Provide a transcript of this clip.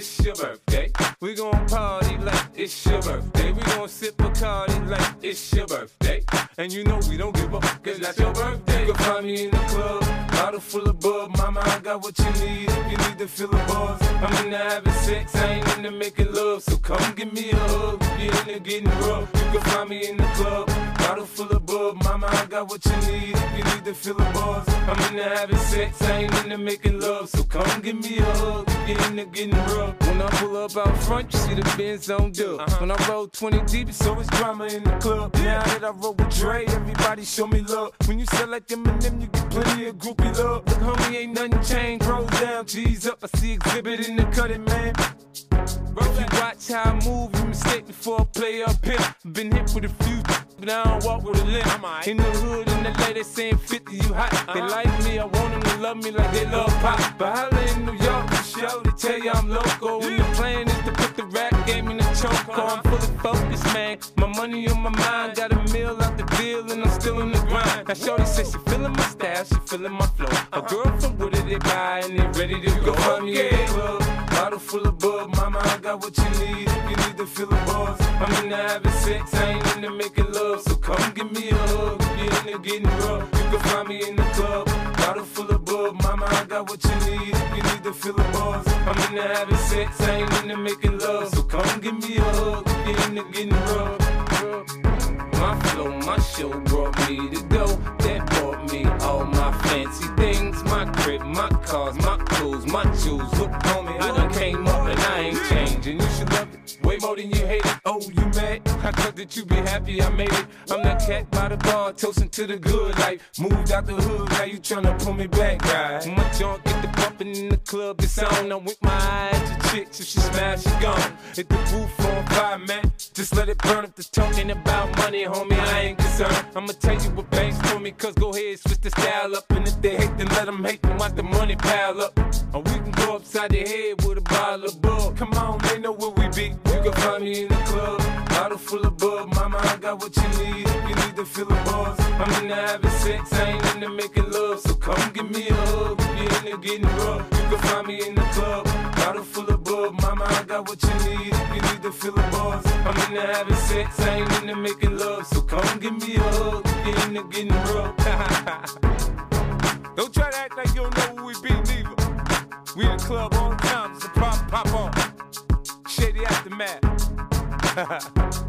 it's your birthday. We gon' party like it's your birthday. We gon' sip a Bacardi like it's your birthday. And you know we don't give up, cause that's your birthday. You can find me in the club, bottle full of bub. Mama, I got what you need if you need to feel the buzz. I'm in into having sex, I ain't into making love. So come give me a hug, you're into getting rough. You can find me in the club, bottle full of bub. Mama, got what you need if you need to feel the buzz. I'm into having sex, I ain't into making love. So come give me a hug, you're into getting rough. When I pull up out front, you see the Benz on dub. Uh-huh. When I roll 20 deep, it's always drama in the club. Now that I roll with Dre, everybody show me love. When you sell like Eminem, you get plenty of groupie love. Look, homie, ain't nothing changed. Roll down, G's up. I see Xzibit in the cutting, man. If you watch how I move, you mistake before I play up here. Been hit with a few, but I don't walk with a limp. In the hood, in the lady saying 50, you hot. They like me, I want them to love me like they love pop. But holla in New York, show, they tell you I'm local. And the plan is to put the rap game in the choke. I'm fully focused, man. My money on my mind, got a meal out the deal, and I'm still in the grind. Now, Shorty says she feeling my style, she feeling my flow. A girl from Wooded, they buy, and they ready to go. Find me in the club, bottle full of bub. Mama, I got what you need if you need to feel the buzz. I'm into having sex, I ain't into making love. So come give me a hug if you're into getting rough. You can find me in the club, bottle full of bub. Mama, I got what you need if you need to feel the buzz. I'm into having sex, I ain't into making love. So come give me a hug if you're into getting rough. My flow, my show brought me to go. That brought me all my fancy things. My crib, my cars, my clothes, my jewels. More than you hate it. Oh, you mad? I thought that you'd be happy I made it. I'm that cat by the bar, toasting to the good life. Moved out the hood, now you tryna pull me back, right? My junk get the bumping in the club, it's on. I'm with my eyes to chicks, if she smash, she gone. Hit the roof on fire, man. Just let it burn if the talking about money, homie, I ain't concerned. I'ma tell you what banks for me, cause go ahead, switch the style up. And if they hate, then let them hate, then watch the money pile up. Or we can go upside the head find me in the club, bottle full of bug. Mama, I got what you need if you need to feel the buzz. I'm into having sex, I ain't into making love. So come give me a hug if you're into getting rough. You can find me in the club, bottle full of bug. Mama, I got what you need if you need to feel the buzz. I'm into having sex, I ain't into making love. So come give me a hug if you're into getting rough. don't try to act like you don't know who we be, neither. We in the club all the time, it's a pop, pop on. Shady aftermath. Ha ha ha.